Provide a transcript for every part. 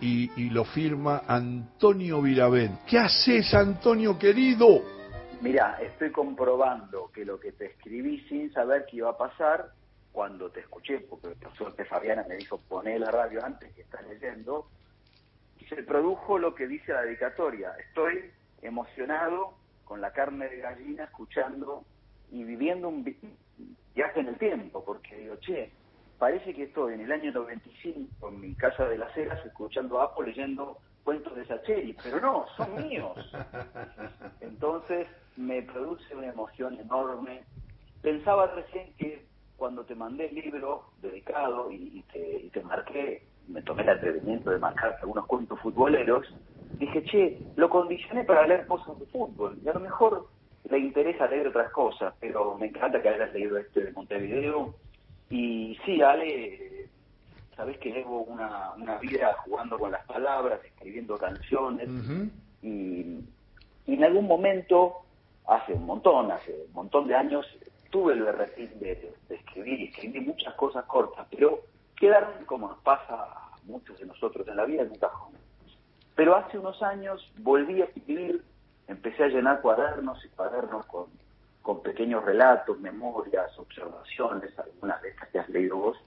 y, y lo firma Antonio Viravent. ¿Qué haces, Antonio querido? Mira, estoy comprobando que lo que te escribí sin saber qué iba a pasar, cuando te escuché, porque por suerte Fabiana me dijo poné la radio antes que estás leyendo, se produjo lo que dice la dedicatoria. Estoy emocionado con la carne de gallina escuchando y viviendo un viaje en el tiempo, porque digo, che, parece que estoy en el año 95 en mi casa de las Heras escuchando a Apo leyendo cuentos de Sacheri, pero no, son míos. Entonces me produce una emoción enorme. Pensaba recién que cuando te mandé el libro dedicado y, te, y te marqué, me tomé el atrevimiento de marcar algunos cuentos futboleros, dije, che, lo condicioné para leer cosas de fútbol. Y a lo mejor le interesa leer otras cosas, pero me encanta que hayas leído este de Montevideo. Y sí, Ale, sabes que llevo una, una vida jugando con las palabras, escribiendo canciones. y, en algún momento, hace un montón, hace un montón de años, tuve el berretín de, de escribir y escribí muchas cosas cortas, pero quedaron, como nos pasa a muchos de nosotros en la vida, en un cajón. Pero hace unos años volví a escribir, empecé a llenar cuadernos y cuadernos con, con pequeños relatos, memorias, observaciones, algunas de estas que has leído vos,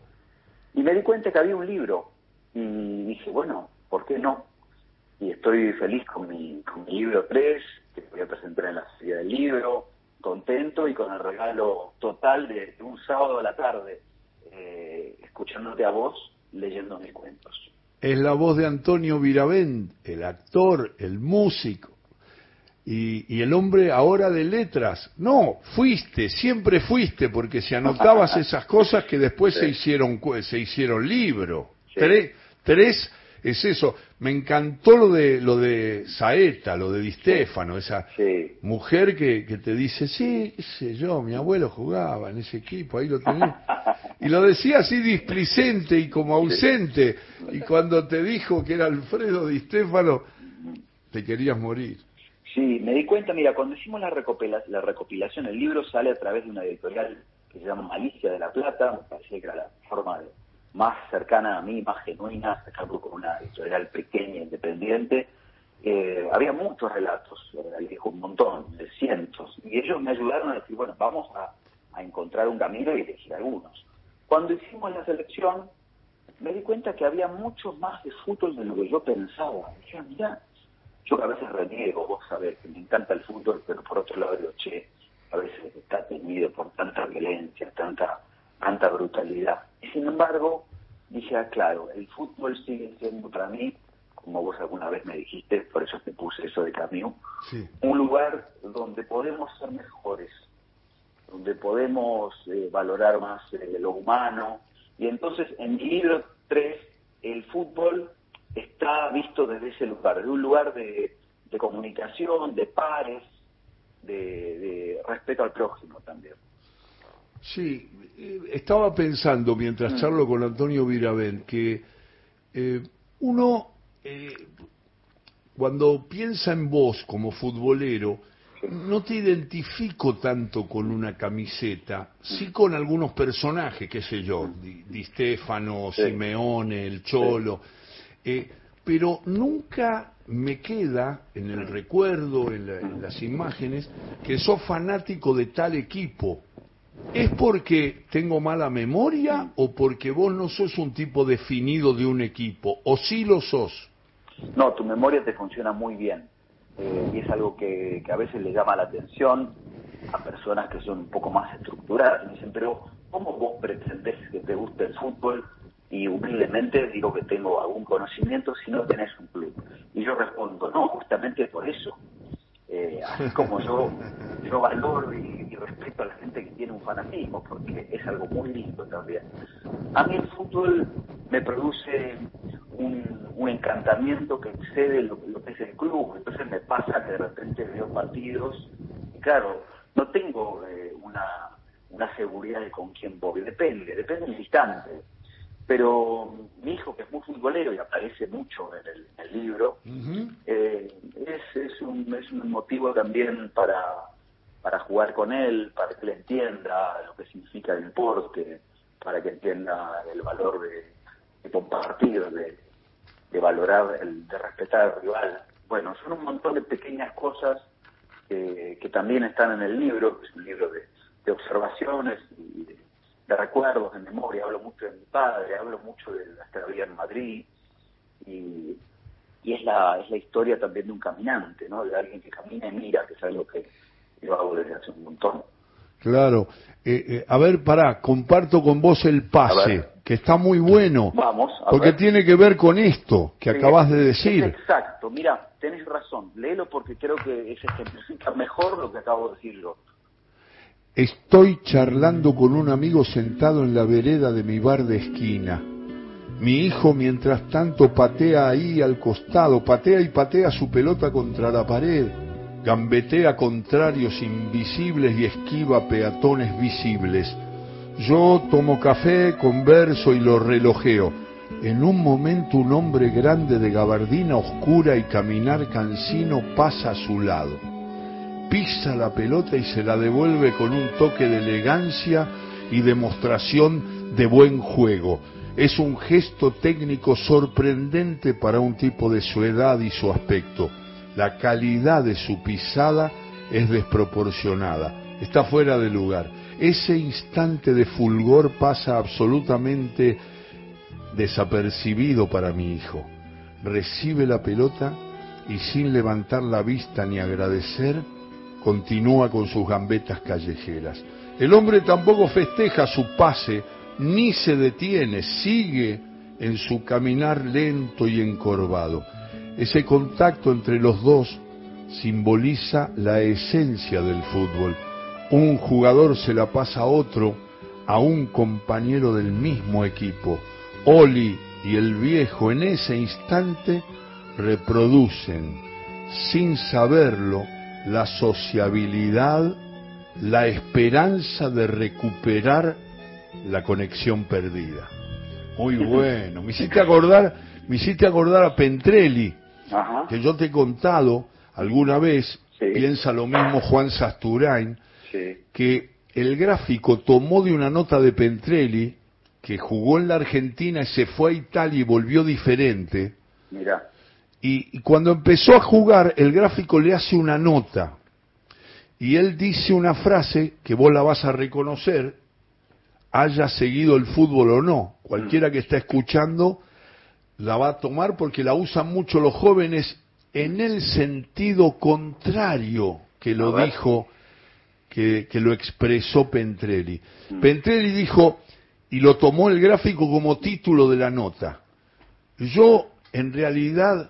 y me di cuenta que había un libro, y dije, bueno, ¿por qué no? Y estoy feliz con mi, con mi libro 3, que voy a presentar en la serie del libro, contento y con el regalo total de, un sábado a la tarde, eh, escuchándote a vos leyendo mis cuentos. Es la voz de Antonio Viravent, el actor, el músico y, y, el hombre ahora de letras. No, fuiste, siempre fuiste, porque si anotabas esas cosas que después se hicieron se hicieron libro. Tres, tres es eso. Me encantó lo de lo de Saeta, lo de Di Stefano, esa mujer que, que te dice, sí, qué sé yo, mi abuelo jugaba en ese equipo, ahí lo tenés. Y lo decía así displicente y como ausente. Y cuando te dijo que era Alfredo Di Stefano, te querías morir. Sí, me di cuenta, mira, cuando hicimos la, recopilación, la recopilación, el libro sale a través de una editorial que se llama Malicia de la Plata, me parecía que era la forma de más cercana a mí, más genuina, sacarlo con una editorial pequeña, independiente. Eh, había muchos relatos, dijo un montón, de cientos, y ellos me ayudaron a decir, bueno, vamos a, encontrar un camino y elegir algunos. Cuando hicimos la selección, me di cuenta que había mucho más de fútbol de lo que yo pensaba. Dije, mira, yo a veces reniego, vos sabés que me encanta el fútbol, pero por otro lado digo, che, a veces está tenido por tanta violencia, tanta tanta brutalidad. Y sin embargo, dije, ah, claro, el fútbol sigue siendo para mí, como vos alguna vez me dijiste, por eso te puse eso de Camus, un lugar donde podemos ser mejores, donde podemos eh, valorar más eh, lo humano. Y entonces en mi libro 3, el fútbol está visto desde ese lugar, desde un lugar de, comunicación, de pares, de respeto al prójimo también. Sí, eh, estaba pensando mientras mm. charlo con Antonio Virabel que eh, uno, eh, cuando piensa en vos como futbolero, no te identifico tanto con una camiseta, sí con algunos personajes, qué sé yo, Di, Stefano, Simeone, el Cholo, pero nunca me queda en el recuerdo, en las imágenes, que sos fanático de tal equipo ¿Es porque tengo mala memoria o porque vos no sos un tipo definido de un equipo? ¿O sí lo sos? No, tu memoria te funciona muy bien. Eh, y es algo que, a veces le llama la atención a personas que son un poco más estructuradas. Me dicen, pero ¿cómo vos pretendés que te guste el fútbol? Y humildemente digo que tengo algún conocimiento si no tenés un club. Y yo respondo, no, justamente por eso. Eh, así como yo, yo valoro y, respeto a la gente que tiene un fanatismo, porque es algo muy lindo también. A mí el fútbol me produce un, encantamiento que excede lo, que es el club, entonces me pasa que de repente veo partidos, y claro, no tengo eh, una, una seguridad de con quién voy, depende, depende del instante pero mi hijo, que es muy futbolero y aparece mucho en el, libro, eh, es, es, un, es un motivo también para, para jugar con él, para que él entienda lo que significa el deporte, para que entienda el valor de, compartir, de, de valorar, el, de respetar al rival. Bueno, son un montón de pequeñas cosas que, que también están en el libro, que es un libro de, de observaciones y de, de, recuerdos, de memoria. Hablo mucho de mi padre, hablo mucho de la estadía en Madrid y, y es, la, es la historia también de un caminante, ¿no? de alguien que camina y mira, que es algo que yo hago desde hace un montón. Claro. Eh, eh, a ver, pará, comparto con vos el pase, que está muy bueno. Vamos. porque ver. tiene que ver con esto que Sí, acabas de decir. exacto, mira, tenés razón, léelo porque creo que es ejemplifica mejor lo que acabo de decir yo. Estoy charlando con un amigo sentado en la vereda de mi bar de esquina. Mi hijo, mientras tanto, patea ahí al costado, patea y patea su pelota contra la pared, gambetea contrarios invisibles y esquiva peatones visibles. Yo tomo café, converso y lo relojeo. En un momento un hombre grande de gabardina oscura y caminar cansino pasa a su lado pisa la pelota y se la devuelve con un toque de elegancia y demostración de buen juego. Es un gesto técnico sorprendente para un tipo de su edad y su aspecto. La calidad de su pisada es desproporcionada, está fuera de lugar. Ese instante de fulgor pasa absolutamente desapercibido para mi hijo. Recibe la pelota y sin levantar la vista ni agradecer, continúa con sus gambetas callejeras. El hombre tampoco festeja su pase, ni se detiene, sigue en su caminar lento y encorvado. Ese contacto entre los dos simboliza la esencia del fútbol. Un jugador se la pasa a otro, a un compañero del mismo equipo. Oli y el viejo en ese instante reproducen, sin saberlo, la sociabilidad, la esperanza de recuperar la conexión perdida. Muy bueno. Me hiciste acordar, me hiciste acordar a Pentrelli, Ajá. que yo te he contado alguna vez, Sí. piensa lo mismo Juan Sasturain, Sí. que el gráfico tomó de una nota de Pentrelli, que jugó en la Argentina y se fue a Italia y volvió diferente, Mira, y, y cuando empezó a jugar, el gráfico le hace una nota. Y él dice una frase que vos la vas a reconocer, haya seguido el fútbol o no. Cualquiera que está escuchando la va a tomar porque la usan mucho los jóvenes en el sentido contrario que lo dijo, que, que lo expresó Pentrelli. Mm. Pentrelli dijo, y lo tomó el gráfico como título de la nota, yo en realidad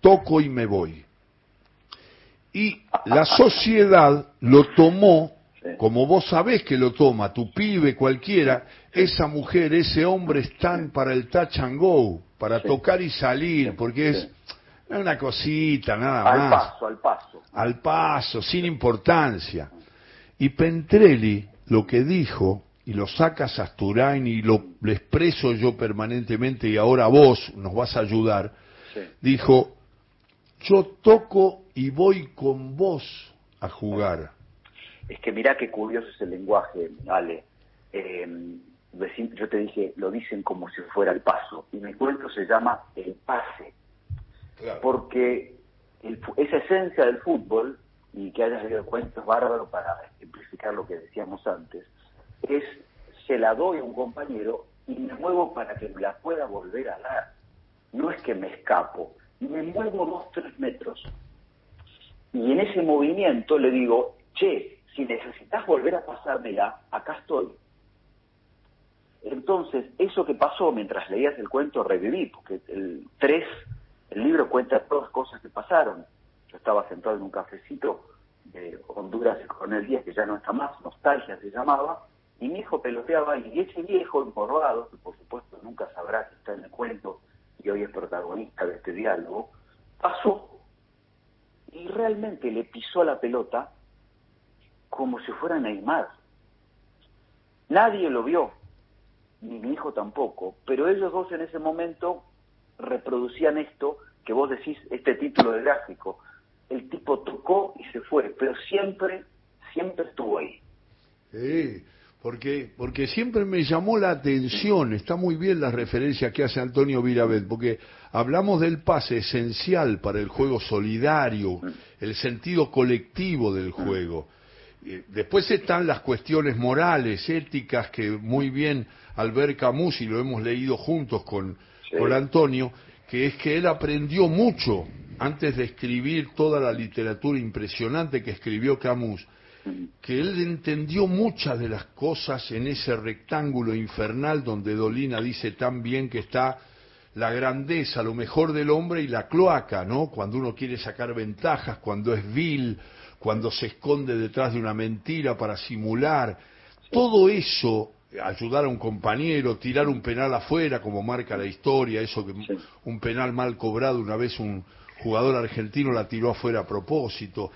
toco y me voy. Y la sociedad lo tomó, como vos sabés que lo toma, tu pibe, cualquiera, esa mujer, ese hombre están para el touch and go, para Sí. tocar y salir, porque es una cosita, nada al más paso, al paso. al paso, sin importancia. Y Pentrelli lo que dijo, y lo saca Sasturain y lo, lo expreso yo permanentemente y ahora vos nos vas a ayudar, Sí. dijo, yo toco y voy con vos a jugar. Es que mirá qué curioso es el lenguaje, Ale. Eh, decir- yo te dije, lo dicen como si fuera el paso. Y mi cuento se llama El pase. Porque el esa esencia del fútbol, y que hayas leído el cuento es bárbaro para ejemplificar lo que decíamos antes, es se la doy a un compañero y me muevo para que me la pueda volver a dar. No es que me escapo, me muevo dos, tres metros. Y en ese movimiento le digo, che, si necesitas volver a pasármela, acá estoy. Entonces, eso que pasó mientras leías el cuento, reviví, porque el 3, el libro cuenta todas las cosas que pasaron. Yo estaba sentado en un cafecito de Honduras de Coronel Díaz, que ya no está más, Nostalgia se llamaba, y mi hijo peloteaba, y ese viejo encorvado, que por supuesto nunca sabrá que está en el cuento y hoy es protagonista de este diálogo, pasó y realmente le pisó la pelota como si fuera Neymar. Nadie lo vio, ni mi hijo tampoco, pero ellos dos en ese momento reproducían esto que vos decís, este título de gráfico. El tipo tocó y se fue, pero siempre, siempre estuvo ahí. Sí, Porque, porque siempre me llamó la atención, está muy bien la referencia que hace Antonio Virabet, porque hablamos del pase esencial para el juego solidario, el sentido colectivo del juego. Después están las cuestiones morales, éticas, que muy bien al ver Camus, y lo hemos leído juntos con, con Antonio, que es que él aprendió mucho antes de escribir toda la literatura impresionante que escribió Camus, que él entendió muchas de las cosas en ese rectángulo infernal donde Dolina dice tan bien que está la grandeza, lo mejor del hombre y la cloaca, ¿no? Cuando uno quiere sacar ventajas, cuando es vil, cuando se esconde detrás de una mentira para simular. Todo eso, ayudar a un compañero, tirar un penal afuera, como marca la historia, eso que un penal mal cobrado una vez un jugador argentino la tiró afuera a propósito.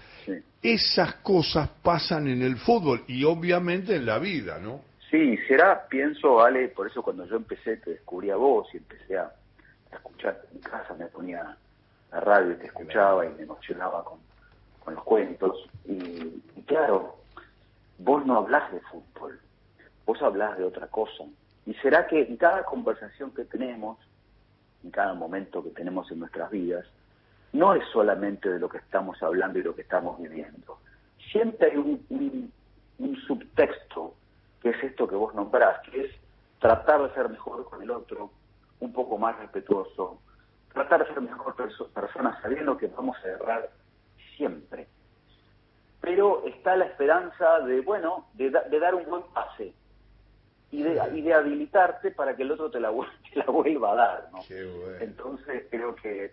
Esas cosas pasan en el fútbol y obviamente en la vida, ¿no? Sí, será, pienso, Ale, por eso cuando yo empecé te descubrí a vos y empecé a, escuchar en casa, me ponía la radio y te escuchaba y me emocionaba con, con los cuentos. Y, claro, vos no hablas de fútbol, vos hablas de otra cosa. Y será que en cada conversación que tenemos, en cada momento que tenemos en nuestras vidas, no es solamente de lo que estamos hablando y lo que estamos viviendo. Siempre hay un, subtexto, que es esto que vos nombrás, que es tratar de ser mejor con el otro, un poco más respetuoso, tratar de ser mejor persona sabiendo que vamos a errar siempre. Pero está la esperanza de, bueno, de, dar un buen pase y de, y de habilitarte para que el otro te la, la vuelva a dar. ¿no? Entonces creo que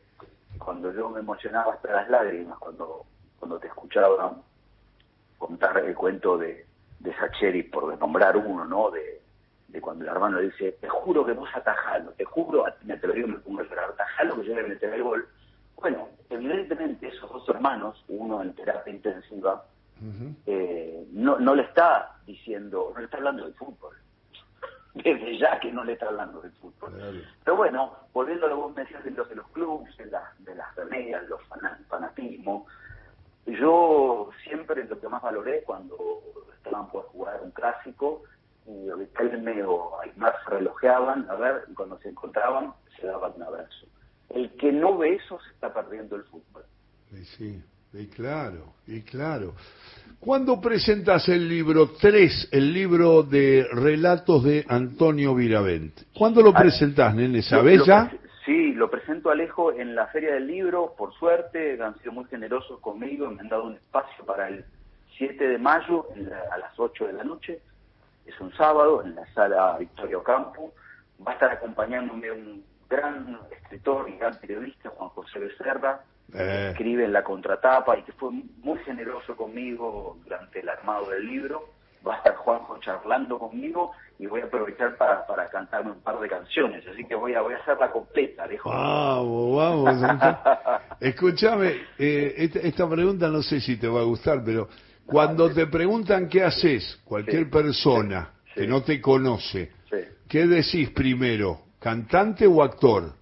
cuando yo me emocionaba hasta las lágrimas, cuando, cuando te escuchaba contar el cuento de, de Sacheri, por nombrar uno, ¿no? De, de cuando el hermano le dice, te juro que vos atajalo, te juro, me te lo digo, me pongo a llorar, atajalo que yo le meteré el gol. Bueno, evidentemente esos dos hermanos, uno en terapia intensiva, eh, no, no le está diciendo, no le está hablando del fútbol, desde ya que no le está hablando del fútbol. Pero bueno, volviendo a lo que vos me decías de los, de los clubes, de, de las remedias, los fanatismos, yo siempre lo que más valoré cuando estaban por jugar un clásico, y Riquelme o Aymar se relojeaban, a ver, y cuando se encontraban se daban un abrazo. El que no ve eso se está perdiendo el fútbol. Sí, sí, y claro, y claro. ¿Cuándo presentas el libro 3, el libro de relatos de Antonio Viravent? ¿Cuándo lo ah, presentás, nene? ¿Sabés ya? Sí, lo presento Alejo en la Feria del Libro, por suerte, han sido muy generosos conmigo, me han dado un espacio para el 7 de mayo a las 8 de la noche, es un sábado, en la sala Victorio Campo, va a estar acompañándome un gran escritor y gran periodista, Juan José Becerra, eh. escribe en la contratapa y que fue muy generoso conmigo durante el armado del libro. Va a estar Juanjo charlando conmigo y voy a aprovechar para, para cantarme un par de canciones, así que voy a, voy a hacerla completa, dejo. Vamos, vamos. Escúchame, eh, esta, pregunta no sé si te va a gustar, pero cuando te preguntan qué haces, cualquier persona que no te conoce, ¿qué decís primero, cantante o actor?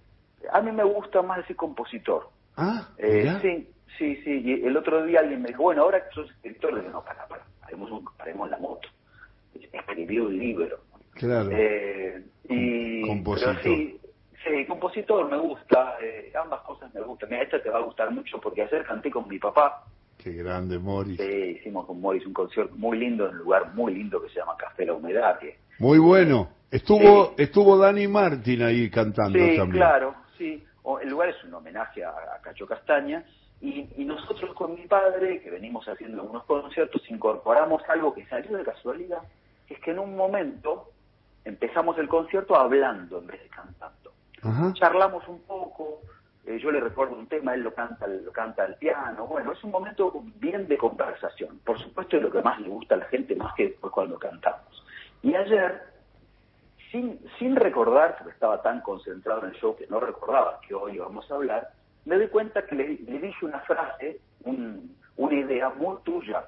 A mí me gusta más decir compositor. Ah, eh, sí, sí, sí. Y el otro día alguien me dijo, bueno, ahora que sos escritor, le no, para, para, paremos, la moto. Escribí un libro. Claro. Eh, y, compositor. sí, sí, compositor me gusta, eh, ambas cosas me gustan. Mira, esta te va a gustar mucho porque ayer canté con mi papá. Qué grande, Morris. Sí, hicimos con Morris un concierto muy lindo en un lugar muy lindo que se llama Café La Humedad. Muy bueno. Estuvo estuvo Dani Martín ahí cantando sí, también. claro, sí el lugar es un homenaje a, Cacho Castaña, y, nosotros con mi padre, que venimos haciendo algunos conciertos, incorporamos algo que salió de casualidad, que es que en un momento empezamos el concierto hablando en vez de cantando. Charlamos un poco, eh, yo le recuerdo un tema, él lo canta, lo canta al piano, bueno, es un momento bien de conversación. Por supuesto es lo que más le gusta a la gente, más que después cuando cantamos. Y ayer sin, sin recordar, porque estaba tan concentrado en el show que no recordaba que hoy íbamos a hablar, me doy cuenta que le, dije una frase, una idea muy tuya.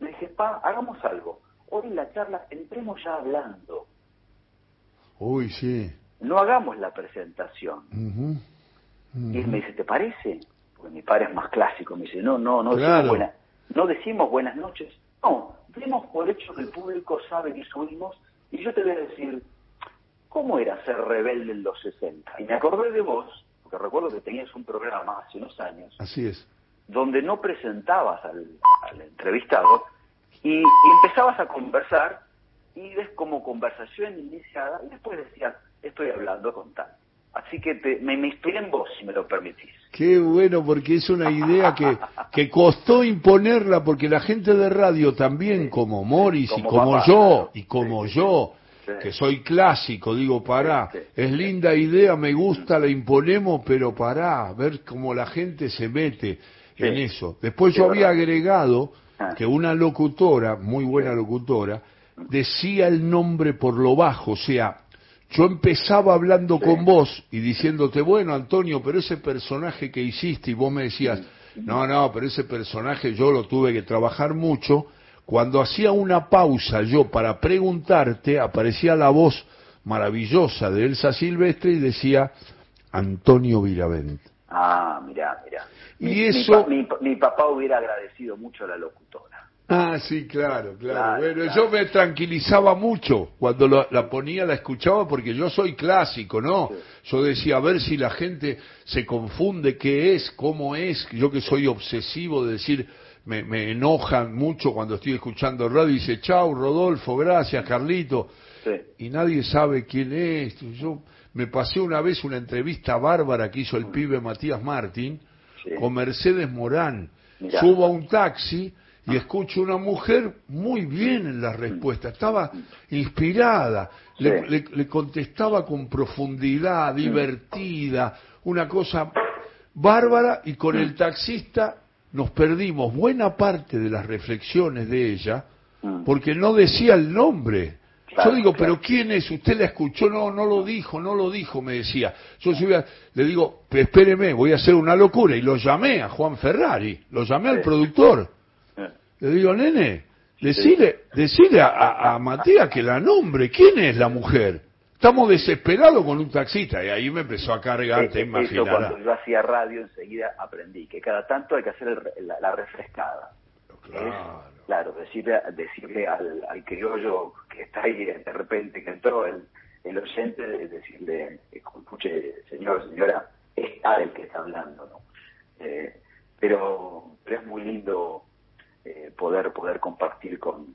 Le dije, pa, hagamos algo. Hoy en la charla entremos ya hablando. Uy, sí. No hagamos la presentación. Y él me dice, ¿te parece? Porque mi padre es más clásico. Me dice, no, no, no, decimos, buenas, no decimos buenas noches, No, demos por hecho que el público sabe que subimos y yo te voy a decir, ¿cómo era ser rebelde en los 60? Y me acordé de vos, porque recuerdo que tenías un programa hace unos años. Así es. Donde no presentabas al, entrevistado y, empezabas a conversar y ves como conversación iniciada y después decías, estoy hablando con tal. Así que me, me inspiré en vos, si me lo permitís. Qué bueno, porque es una idea que, que costó imponerla, porque la gente de radio también, como Morris y como yo, y como yo, que soy clásico, digo, pará, es linda idea, me gusta, la imponemos, pero pará, ver cómo la gente se mete en eso. Después yo había agregado ah. que una locutora, muy buena locutora, decía el nombre por lo bajo, o sea, yo empezaba hablando con vos y diciéndote, bueno, Antonio, pero ese personaje que hiciste, y vos me decías, no, no, pero ese personaje yo lo tuve que trabajar mucho, cuando hacía una pausa yo para preguntarte, aparecía la voz maravillosa de Elsa Silvestre y decía Antonio Viravent. Ah, mira, mira. Y eso... mi papá hubiera agradecido mucho a la locutora. Ah, sí, claro, claro. bueno, yo me tranquilizaba mucho cuando la ponía, la escuchaba, porque yo soy clásico, ¿no? Yo decía, a ver si la gente se confunde qué es, cómo es, yo que soy obsesivo de decir, me, me enojan mucho cuando estoy escuchando radio y dice, chau, Rodolfo, gracias, Carlito. Y nadie sabe quién es. Yo me pasé una vez una entrevista bárbara que hizo el pibe Matías Martín con Mercedes Morán. Subo a un taxi y escucho una mujer muy bien en la respuesta, estaba inspirada, le, contestaba con profundidad, divertida, una cosa bárbara y con el taxista nos perdimos buena parte de las reflexiones de ella porque no decía el nombre. Yo digo, pero ¿quién es? ¿Usted la escuchó? No, no lo dijo, no lo dijo, me decía. Yo le digo, espéreme, voy a hacer una locura. Y lo llamé a Juan Ferrari, lo llamé al productor. Le digo, nene, decide, decide a, Matías que la nombre. ¿Quién es la mujer? Estamos desesperados con un taxista. Y ahí me empezó a cargar, te cuando yo hacía radio enseguida aprendí que cada tanto hay que hacer la, refrescada. Claro. claro, decirle, decirle al, criollo que está ahí de repente, que entró el, el oyente, decirle, escuche, señor, señora, es el que está hablando, ¿no? Eh, pero, pero es muy lindo eh, poder poder compartir con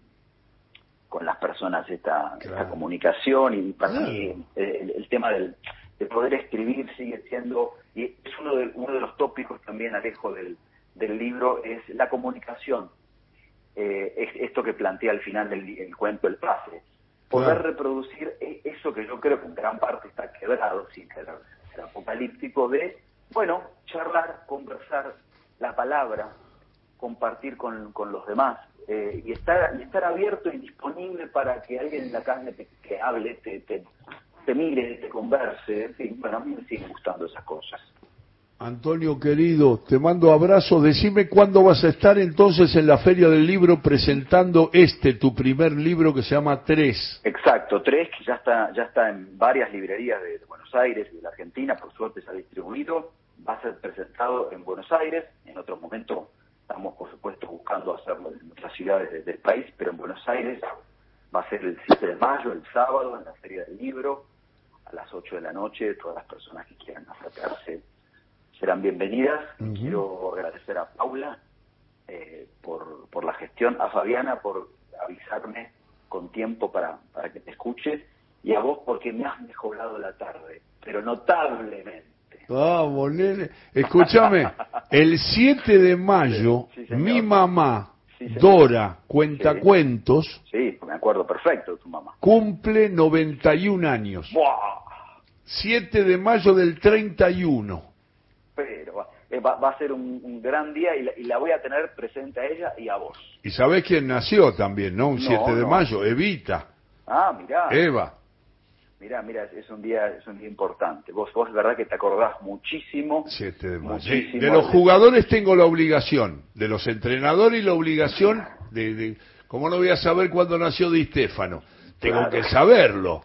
con las personas esta, esta comunicación y para mí eh, el, tema del, de poder escribir sigue siendo y es uno de, uno de los tópicos también Alejo del, del libro es la comunicación. Eh, es esto que plantea al final del cuento el pase. Poder reproducir e, eso que yo creo que en gran parte está quebrado sin ser apocalíptico de bueno charlar conversar la palabra compartir con, con los demás eh, y, estar, y estar abierto y disponible para que alguien en la calle te, que hable, te, te, mire, te converse. En fin, bueno, a mí me siguen gustando esas cosas. Antonio querido, te mando abrazo. Decime cuándo vas a estar entonces en la Feria del Libro presentando este, tu primer libro que se llama Tres. Exacto, Tres, que ya está, ya está en varias librerías de, de Buenos Aires y de la Argentina, por suerte se ha distribuido. Va a ser presentado en Buenos Aires, en otro momento Estamos, por supuesto, buscando hacerlo en ciudades del país, pero en Buenos Aires va a ser el 7 de mayo, el sábado, en la Feria del Libro, a las 8 de la noche. Todas las personas que quieran acercarse serán bienvenidas. Quiero agradecer a Paula eh, por, por la gestión, a Fabiana por avisarme con tiempo para, para que te escuche y a vos porque me has mejorado la tarde, pero notablemente. Vamos, nene. Escúchame, el 7 de mayo, mi mamá, Dora, cuenta cuentos. Sí, me acuerdo perfecto de tu mamá. Cumple 91 años. ¡Buah! 7 de mayo del 31. Pero eh, va, va a ser un, gran día y la, voy a tener presente a ella y a vos. ¿Y sabés quién nació también, no? Un 7 de mayo, Evita. Ah, mirá. Eva. Mira, mira, es un día es un día importante. Vos vos es verdad que te acordás muchísimo. de de los jugadores tengo la obligación, de los entrenadores y la obligación de, de ¿cómo no voy a saber cuándo nació Di Stefano? Tengo que saberlo.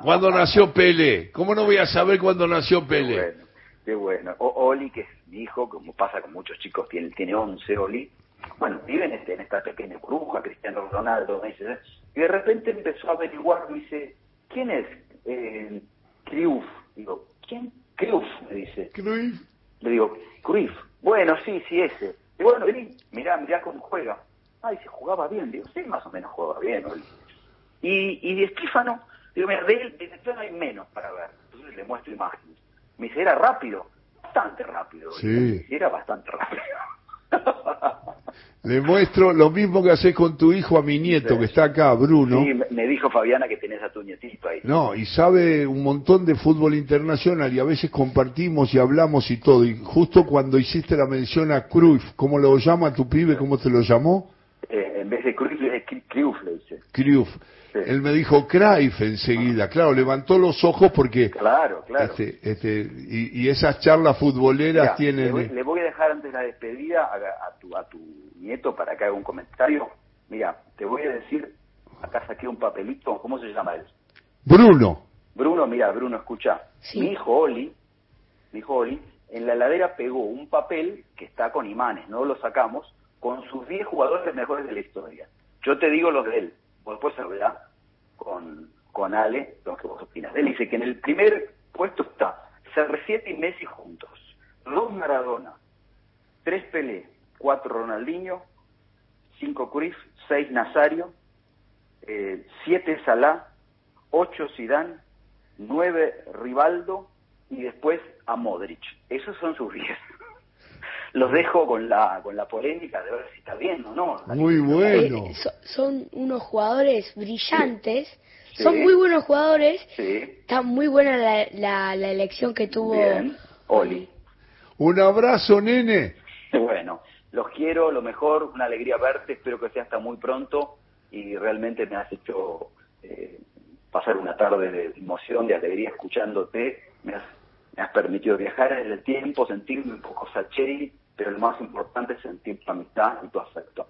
¿Cuándo nació Pelé? ¿Cómo no voy a saber cuándo nació Pelé? Qué bueno, qué bueno. O, Oli, que es mi hijo, como pasa con muchos chicos, tiene, tiene 11, Oli. bueno, viven este, en esta pequeña bruja, Cristiano Ronaldo, me dice, y de repente empezó a averiguar, dice, ¿quién es eh, Cruyff? Digo, ¿quién? Cruyff, me dice. Cruyff. Le digo, Cruyff. Bueno, sí, sí, ese. Y bueno, vení, mirá, mirá cómo juega. Ay, se jugaba bien. Digo, sí, más o menos jugaba bien. Y, y de Estífano, digo, mira, de él, de no hay menos para ver. Entonces le muestro imágenes. Me dice, era rápido. Bastante rápido. Sí. Era bastante rápido. Le muestro lo mismo que haces con tu hijo a mi nieto, que está acá, Bruno. Sí, me dijo Fabiana que tenés a tu nietito ahí. No, y sabe un montón de fútbol internacional y a veces compartimos y hablamos y todo. Y justo cuando hiciste la mención a Cruyff, ¿cómo lo llama tu pibe? ¿Cómo te lo llamó? Eh, en vez de Cruyff, es Cruyff, le dice. Cruyff. Él me dijo Cruyff enseguida. Claro, levantó los ojos porque... Claro, claro. Este, este, y, esas charlas futboleras tienen... Le voy, a dejar antes de la despedida a, tu, a tu nieto para que haga un comentario. Mira, te voy a decir, acá saqué un papelito, ¿cómo se llama él? Bruno. Bruno, mira, Bruno, escucha. Mi hijo Oli, mi hijo Oli, en la heladera pegó un papel que está con imanes, no lo sacamos, con sus 10 jugadores mejores de la historia. Yo te digo los de él después hablar con, con Ale lo que vos opinas. Él dice que en el primer puesto está CR7 y Messi juntos, dos Maradona, tres Pelé, cuatro Ronaldinho, cinco Cruyff, seis Nazario, eh, siete Salah, ocho Zidane, nueve Rivaldo y después a Modric. Esos son sus diez los dejo con la con la polémica de ver si está bien o no. Muy bueno. Eh, son unos jugadores brillantes, son muy buenos jugadores. Está muy buena la, la, elección que tuvo Oli. Un abrazo, nene. Bueno, los quiero, lo mejor, una alegría verte, espero que sea hasta muy pronto y realmente me has hecho eh, pasar una tarde de emoción, de alegría escuchándote, me has, me has permitido viajar en el tiempo, sentirme un poco Sacheri pero lo más importante es sentir tu amistad y tu afecto.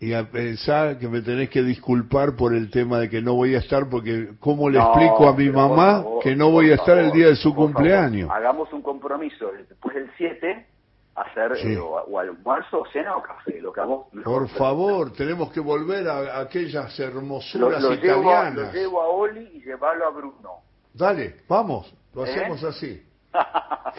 Y a pensar que me tenés que disculpar por el tema de que no voy a estar, porque ¿cómo le explico a mi mamá que no voy a estar el día de su cumpleaños? hagamos un compromiso después del 7, hacer eh, o, almuerzo, cena o café, lo que hagamos. Por favor, tenemos que volver a, aquellas hermosuras italianas. Llevo a, lo llevo a Oli y llevarlo a Bruno. Dale, vamos, lo ¿Eh? hacemos así.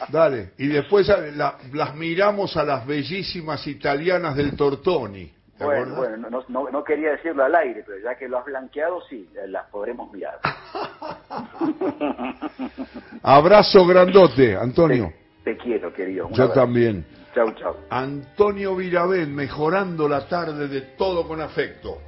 Dale, y después las miramos a las bellísimas italianas del Tortoni. Bueno, bueno no, no, quería decirlo al aire, pero ya que lo has blanqueado, sí, las podremos mirar. Abrazo grandote, Antonio. Te, quiero, querido. Yo también. Chau, chau. Antonio Virabén, mejorando la tarde de todo con afecto.